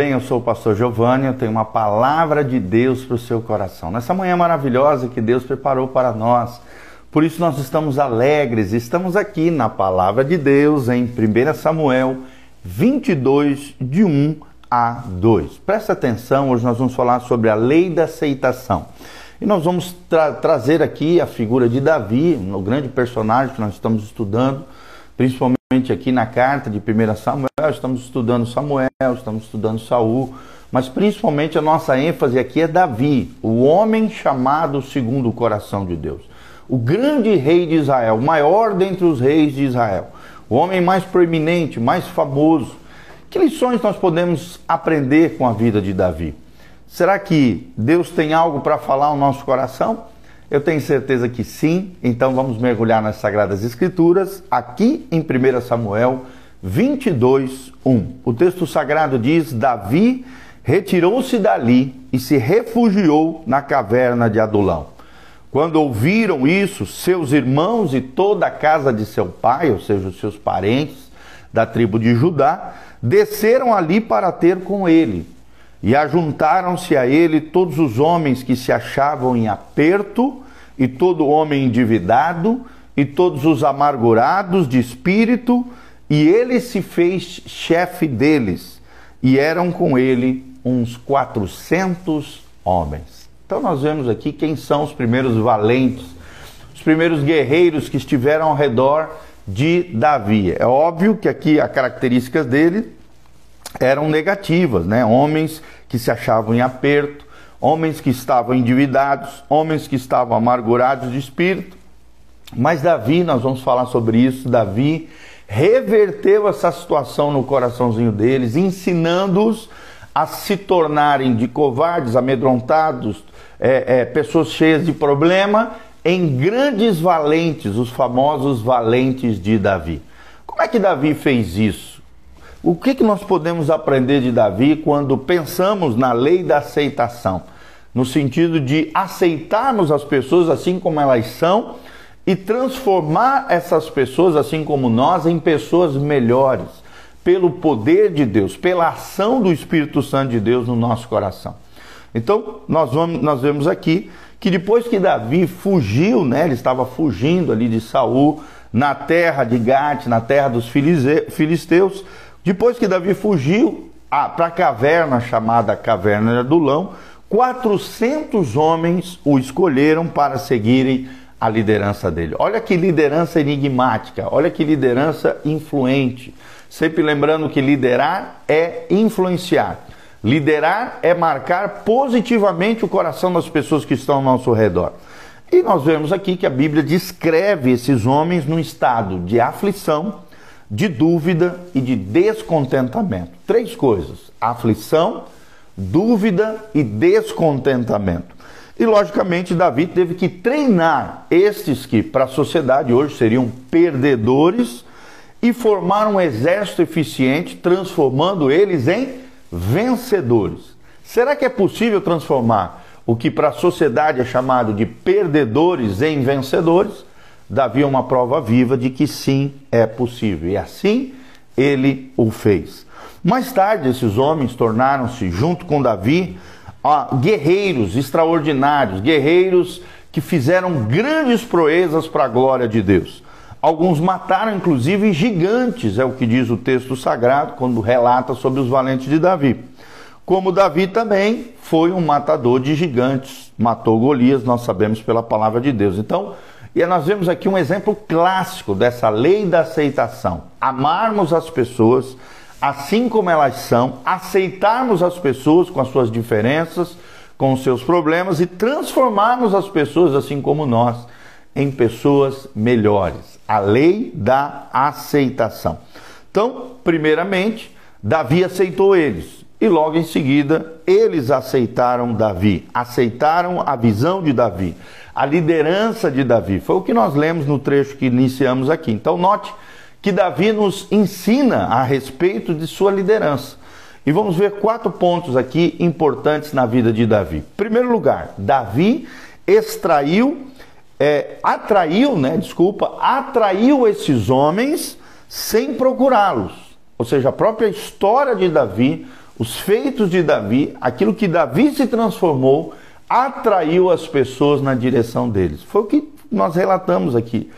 Eu sou o pastor Giovanni, eu tenho uma palavra de Deus para o seu coração. Nessa manhã maravilhosa que Deus preparou para nós. Por isso nós estamos alegres, estamos aqui na palavra de Deus em 1 Samuel 22, de 1 a 2. Presta atenção, hoje nós vamos falar sobre a lei da aceitação. E nós vamos tra trazer aqui a figura de Davi, o grande personagem que nós estamos estudando, principalmente aqui na carta de 1 Samuel, estamos estudando Samuel, estamos estudando Saul, mas principalmente a nossa ênfase aqui é Davi, o homem chamado segundo o coração de Deus. O grande rei de Israel, o maior dentre os reis de Israel, o homem mais proeminente, mais famoso. Que lições nós podemos aprender com a vida de Davi? Será que Deus tem algo para falar ao nosso coração? Eu tenho certeza que sim, então vamos mergulhar nas Sagradas Escrituras, aqui em 1 Samuel 22, 1. O texto sagrado diz: Davi retirou-se dali e se refugiou na caverna de Adulão. Quando ouviram isso, seus irmãos e toda a casa de seu pai, ou seja, os seus parentes da tribo de Judá, desceram ali para ter com ele. E ajuntaram-se a ele todos os homens que se achavam em aperto, e todo homem endividado, e todos os amargurados de espírito, e ele se fez chefe deles, e eram com ele uns quatrocentos homens. Então nós vemos aqui quem são os primeiros valentes, os primeiros guerreiros que estiveram ao redor de Davi. É óbvio que aqui as características dele eram negativas, né? Homens que se achavam em aperto, homens que estavam endividados, homens que estavam amargurados de espírito. Mas Davi, nós vamos falar sobre isso, Davi reverteu essa situação no coraçãozinho deles, ensinando-os a se tornarem de covardes, amedrontados, é, é, pessoas cheias de problema, em grandes valentes, os famosos valentes de Davi. Como é que Davi fez isso? O que, que nós podemos aprender de Davi quando pensamos na lei da aceitação? No sentido de aceitarmos as pessoas assim como elas são e transformar essas pessoas, assim como nós, em pessoas melhores, pelo poder de Deus, pela ação do Espírito Santo de Deus no nosso coração. Então, nós, vamos, nós vemos aqui que depois que Davi fugiu, né, ele estava fugindo ali de Saul, na terra de Gate, na terra dos filisteus, depois que Davi fugiu para a caverna chamada Caverna de Adulão, 400 homens o escolheram para seguirem a liderança dele. Olha que liderança enigmática, olha que liderança influente. Sempre lembrando que liderar é influenciar. Liderar é marcar positivamente o coração das pessoas que estão ao nosso redor. E nós vemos aqui que a Bíblia descreve esses homens num estado de aflição, de dúvida e de descontentamento. Três coisas: aflição, dúvida e descontentamento. E logicamente Davi teve que treinar estes que para a sociedade hoje seriam perdedores e formar um exército eficiente, transformando eles em vencedores. Será que é possível transformar o que para a sociedade é chamado de perdedores em vencedores? Davi é uma prova viva de que sim, é possível. E assim ele o fez. Mais tarde, esses homens tornaram-se, junto com Davi, guerreiros extraordinários, guerreiros que fizeram grandes proezas para a glória de Deus. Alguns mataram, inclusive, gigantes, é o que diz o texto sagrado, quando relata sobre os valentes de Davi. Como Davi também foi um matador de gigantes, matou Golias, nós sabemos pela palavra de Deus. Então, e nós vemos aqui um exemplo clássico dessa lei da aceitação. Amarmos as pessoas assim como elas são, aceitarmos as pessoas com as suas diferenças, com os seus problemas e transformarmos as pessoas assim como nós em pessoas melhores. A lei da aceitação. Então, primeiramente, Davi aceitou eles. E logo em seguida, eles aceitaram Davi, aceitaram a visão de Davi, a liderança de Davi. Foi o que nós lemos no trecho que iniciamos aqui. Então, note que Davi nos ensina a respeito de sua liderança. E vamos ver quatro pontos aqui importantes na vida de Davi. Primeiro lugar, Davi extraiu, é, atraiu, né? Desculpa, atraiu esses homens sem procurá-los. Ou seja, a própria história de Davi os feitos de Davi, aquilo que Davi se transformou, atraiu as pessoas na direção deles. Foi o que nós relatamos aqui.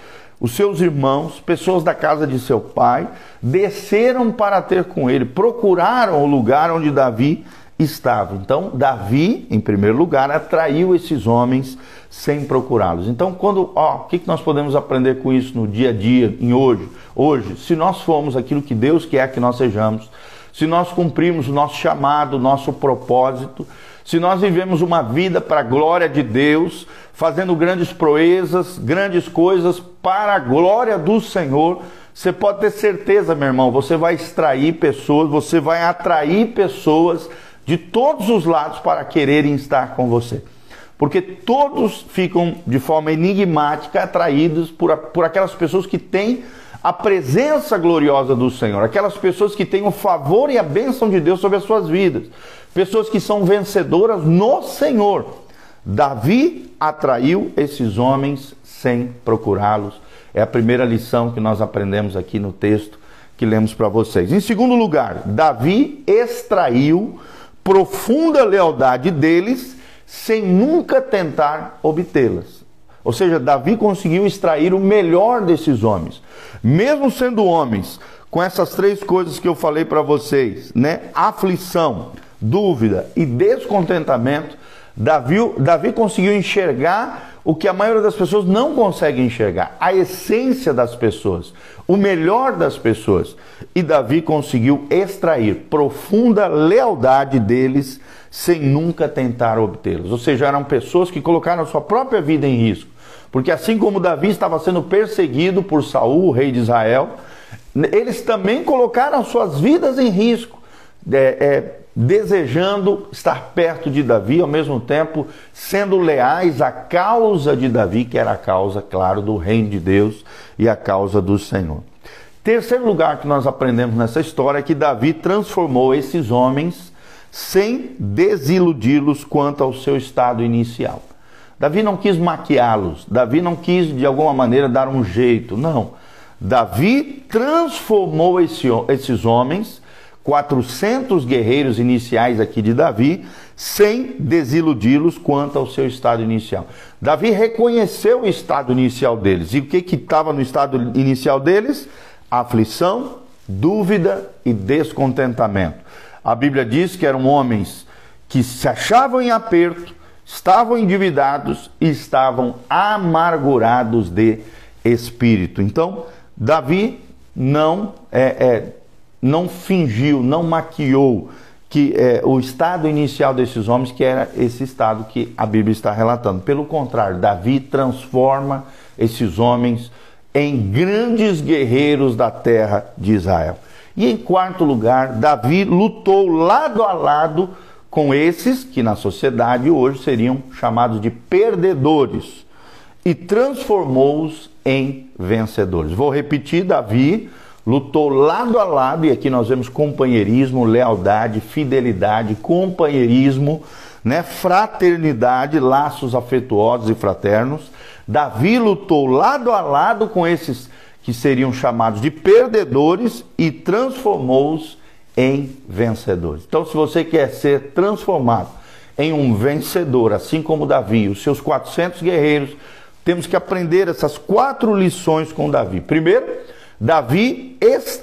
Os seus irmãos, pessoas da casa de seu pai, desceram para ter com ele, procuraram o lugar onde Davi estava. Então, Davi, em primeiro lugar, atraiu esses homens sem procurá-los. Então, quando, ó, o que, que nós podemos aprender com isso no dia a dia, em hoje? Hoje, se nós formos aquilo que Deus quer que nós sejamos, se nós cumprimos o nosso chamado, o nosso propósito, se nós vivemos uma vida para a glória de Deus, fazendo grandes proezas, grandes coisas para a glória do Senhor, você pode ter certeza, meu irmão, você vai extrair pessoas, você vai atrair pessoas de todos os lados para quererem estar com você. Porque todos ficam de forma enigmática atraídos por, por aquelas pessoas que têm a presença gloriosa do Senhor, aquelas pessoas que têm o favor e a bênção de Deus sobre as suas vidas pessoas que são vencedoras no Senhor. Davi atraiu esses homens sem procurá-los. É a primeira lição que nós aprendemos aqui no texto que lemos para vocês. Em segundo lugar, Davi extraiu profunda lealdade deles sem nunca tentar obtê-las. Ou seja, Davi conseguiu extrair o melhor desses homens. Mesmo sendo homens com essas três coisas que eu falei para vocês, né? Aflição, dúvida e descontentamento, Davi, Davi conseguiu enxergar o que a maioria das pessoas não consegue enxergar, a essência das pessoas, o melhor das pessoas. E Davi conseguiu extrair profunda lealdade deles sem nunca tentar obtê-los. Ou seja, eram pessoas que colocaram sua própria vida em risco. Porque assim como Davi estava sendo perseguido por Saul, rei de Israel, eles também colocaram suas vidas em risco. É, é, desejando estar perto de Davi, ao mesmo tempo sendo leais à causa de Davi, que era a causa, claro, do reino de Deus e a causa do Senhor. Terceiro lugar que nós aprendemos nessa história é que Davi transformou esses homens sem desiludi-los quanto ao seu estado inicial. Davi não quis maquiá-los, Davi não quis de alguma maneira dar um jeito, não. Davi transformou esse, esses homens 400 guerreiros iniciais aqui de Davi, sem desiludi-los quanto ao seu estado inicial. Davi reconheceu o estado inicial deles. E o que estava no estado inicial deles? Aflição, dúvida e descontentamento. A Bíblia diz que eram homens que se achavam em aperto, estavam endividados e estavam amargurados de espírito. Então, Davi não é, é não fingiu, não maquiou que é, o estado inicial desses homens, que era esse estado que a Bíblia está relatando. Pelo contrário, Davi transforma esses homens em grandes guerreiros da terra de Israel. E em quarto lugar, Davi lutou lado a lado com esses que na sociedade hoje seriam chamados de perdedores e transformou-os em vencedores. Vou repetir: Davi lutou lado a lado, e aqui nós vemos companheirismo, lealdade, fidelidade, companheirismo, né, fraternidade, laços afetuosos e fraternos. Davi lutou lado a lado com esses que seriam chamados de perdedores e transformou-os em vencedores. Então, se você quer ser transformado em um vencedor, assim como Davi, os seus 400 guerreiros, temos que aprender essas quatro lições com Davi. Primeiro, Davi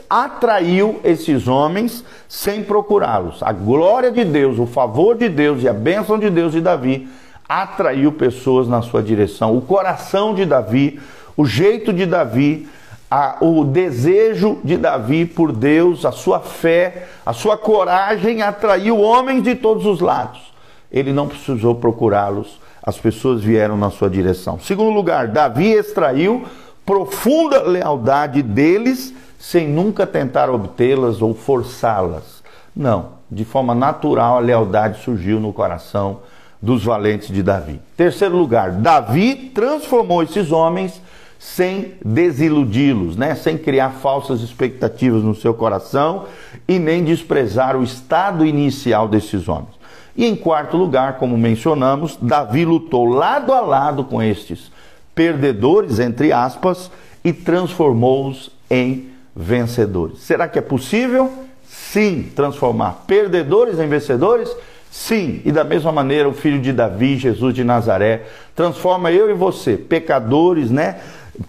atraiu esses homens sem procurá-los. A glória de Deus, o favor de Deus e a bênção de Deus de Davi atraiu pessoas na sua direção. O coração de Davi, o jeito de Davi, a, o desejo de Davi por Deus, a sua fé, a sua coragem atraiu homens de todos os lados. Ele não precisou procurá-los, as pessoas vieram na sua direção. Segundo lugar, Davi extraiu profunda lealdade deles sem nunca tentar obtê-las ou forçá-las. Não, de forma natural a lealdade surgiu no coração dos valentes de Davi. Terceiro lugar, Davi transformou esses homens sem desiludi-los, né? sem criar falsas expectativas no seu coração e nem desprezar o estado inicial desses homens. E em quarto lugar, como mencionamos, Davi lutou lado a lado com estes perdedores, entre aspas, e transformou-os em vencedores. Será que é possível? Sim. Transformar perdedores em vencedores? Sim. E da mesma maneira, o filho de Davi, Jesus de Nazaré, transforma eu e você, pecadores, né?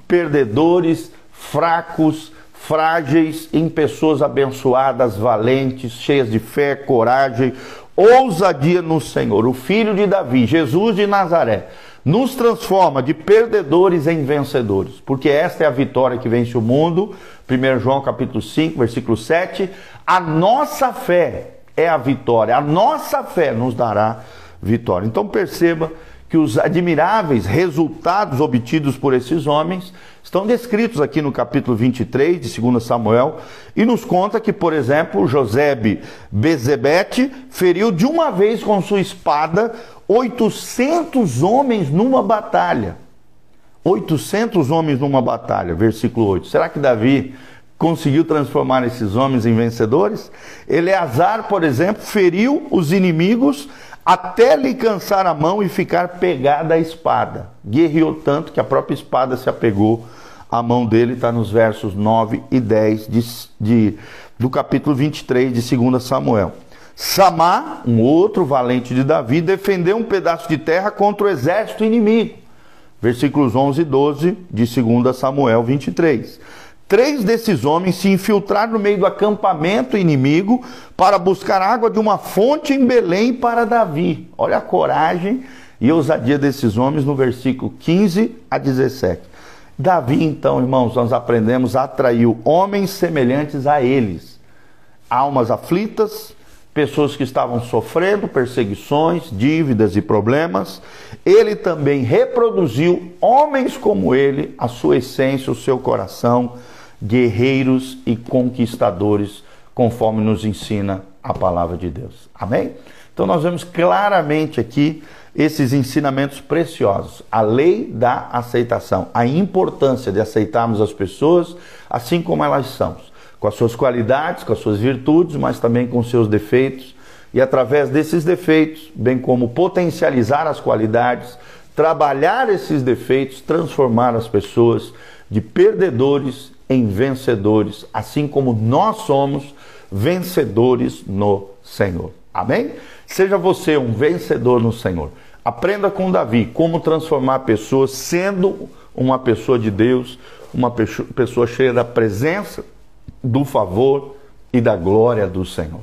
Perdedores, fracos, frágeis, em pessoas abençoadas, valentes, cheias de fé, coragem, ousadia no Senhor. O filho de Davi, Jesus de Nazaré, nos transforma de perdedores em vencedores, porque esta é a vitória que vence o mundo. 1 João capítulo 5, versículo 7. A nossa fé é a vitória, a nossa fé nos dará vitória. Então perceba que os admiráveis resultados obtidos por esses homens estão descritos aqui no capítulo 23 de 2 Samuel e nos conta que, por exemplo, Josebe Bezebete feriu de uma vez com sua espada 800 homens numa batalha. 800 homens numa batalha, versículo 8. Será que Davi conseguiu transformar esses homens em vencedores? Eleazar, por exemplo, feriu os inimigos até lhe cansar a mão e ficar pegada à espada. Guerreou tanto que a própria espada se apegou à mão dele, está nos versos 9 e 10 de, de, do capítulo 23 de 2 Samuel. Samá, um outro valente de Davi, defendeu um pedaço de terra contra o exército inimigo. Versículos 11 e 12 de 2 Samuel 23. Três desses homens se infiltraram no meio do acampamento inimigo para buscar água de uma fonte em Belém para Davi. Olha a coragem e ousadia desses homens no versículo 15 a 17. Davi, então, irmãos, nós aprendemos, atraiu homens semelhantes a eles, almas aflitas, pessoas que estavam sofrendo perseguições, dívidas e problemas. Ele também reproduziu homens como ele, a sua essência, o seu coração, guerreiros e conquistadores, conforme nos ensina a palavra de Deus. Amém? Então nós vemos claramente aqui esses ensinamentos preciosos, a lei da aceitação, a importância de aceitarmos as pessoas assim como elas são com as suas qualidades, com as suas virtudes, mas também com seus defeitos, e através desses defeitos, bem como potencializar as qualidades, trabalhar esses defeitos, transformar as pessoas de perdedores em vencedores, assim como nós somos vencedores no Senhor. Amém? Seja você um vencedor no Senhor. Aprenda com Davi como transformar pessoas sendo uma pessoa de Deus, uma pessoa cheia da presença do favor e da glória do Senhor.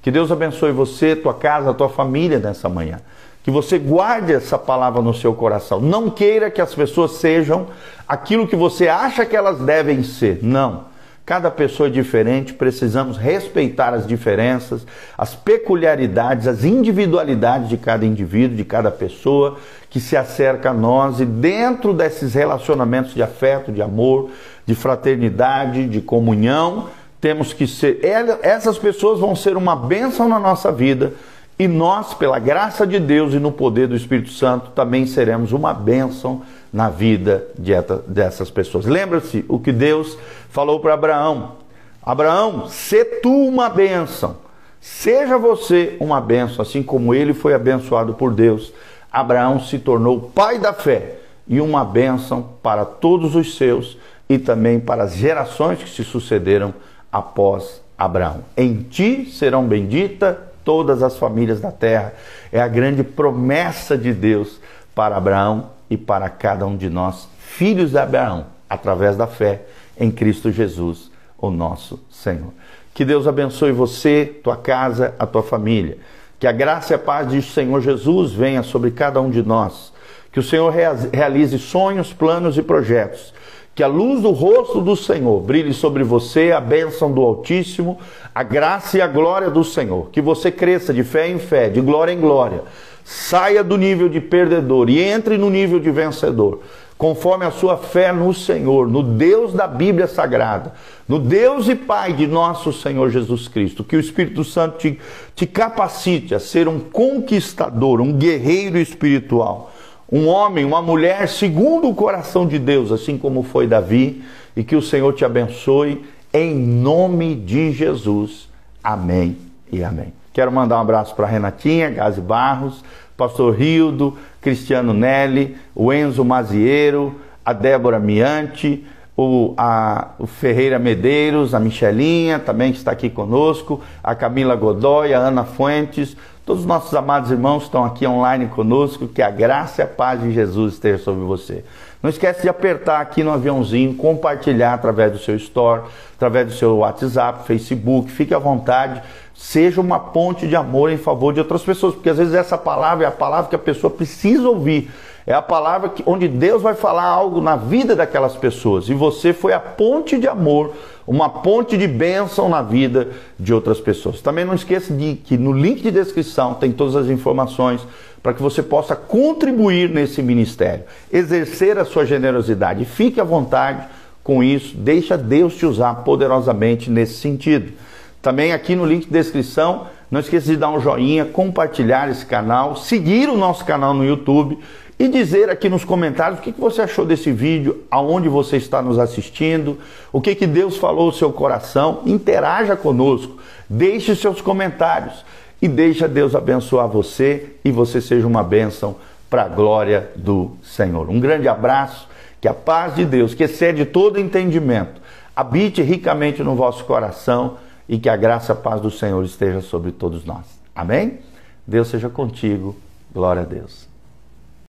Que Deus abençoe você, tua casa, tua família nessa manhã. Que você guarde essa palavra no seu coração. Não queira que as pessoas sejam aquilo que você acha que elas devem ser. Não. Cada pessoa é diferente, precisamos respeitar as diferenças, as peculiaridades, as individualidades de cada indivíduo, de cada pessoa que se acerca a nós e dentro desses relacionamentos de afeto, de amor, de fraternidade, de comunhão, temos que ser. Essas pessoas vão ser uma bênção na nossa vida e nós, pela graça de Deus e no poder do Espírito Santo, também seremos uma bênção na vida de dessas pessoas. Lembra-se o que Deus falou para Abraão: Abraão, se tu uma bênção, seja você uma bênção, assim como ele foi abençoado por Deus. Abraão se tornou pai da fé e uma bênção para todos os seus e também para as gerações que se sucederam após Abraão. Em ti serão benditas todas as famílias da terra. É a grande promessa de Deus para Abraão e para cada um de nós, filhos de Abraão, através da fé em Cristo Jesus, o nosso Senhor. Que Deus abençoe você, tua casa, a tua família. Que a graça e a paz do Senhor Jesus venha sobre cada um de nós. Que o Senhor realize sonhos, planos e projetos que a luz do rosto do Senhor brilhe sobre você, a bênção do Altíssimo, a graça e a glória do Senhor. Que você cresça de fé em fé, de glória em glória. Saia do nível de perdedor e entre no nível de vencedor, conforme a sua fé no Senhor, no Deus da Bíblia Sagrada, no Deus e Pai de nosso Senhor Jesus Cristo. Que o Espírito Santo te, te capacite a ser um conquistador, um guerreiro espiritual um homem, uma mulher segundo o coração de Deus, assim como foi Davi, e que o Senhor te abençoe em nome de Jesus. Amém e amém. Quero mandar um abraço para Renatinha, Gazi Barros, Pastor Rildo, Cristiano Nelly, o Enzo Maziero, a Débora Miante, o, a, o Ferreira Medeiros, a Michelinha também que está aqui conosco, a Camila Godoy, a Ana Fuentes, todos os nossos amados irmãos estão aqui online conosco, que a graça e a paz de Jesus esteja sobre você. Não esquece de apertar aqui no aviãozinho, compartilhar através do seu store, através do seu WhatsApp, Facebook, fique à vontade, seja uma ponte de amor em favor de outras pessoas, porque às vezes essa palavra é a palavra que a pessoa precisa ouvir. É a palavra que, onde Deus vai falar algo na vida daquelas pessoas. E você foi a ponte de amor, uma ponte de bênção na vida de outras pessoas. Também não esqueça de que no link de descrição tem todas as informações para que você possa contribuir nesse ministério, exercer a sua generosidade. Fique à vontade com isso, deixa Deus te usar poderosamente nesse sentido. Também aqui no link de descrição, não esqueça de dar um joinha, compartilhar esse canal, seguir o nosso canal no YouTube e dizer aqui nos comentários o que, você achou desse vídeo, aonde você está nos assistindo, o que, que Deus falou no seu coração. Interaja conosco, deixe seus comentários e deixa Deus abençoar você e você seja uma bênção para a glória do Senhor. Um grande abraço, que a paz de Deus, que excede todo entendimento, habite ricamente no vosso coração e que a graça e a paz do Senhor esteja sobre todos nós. Amém? Deus seja contigo. Glória a Deus.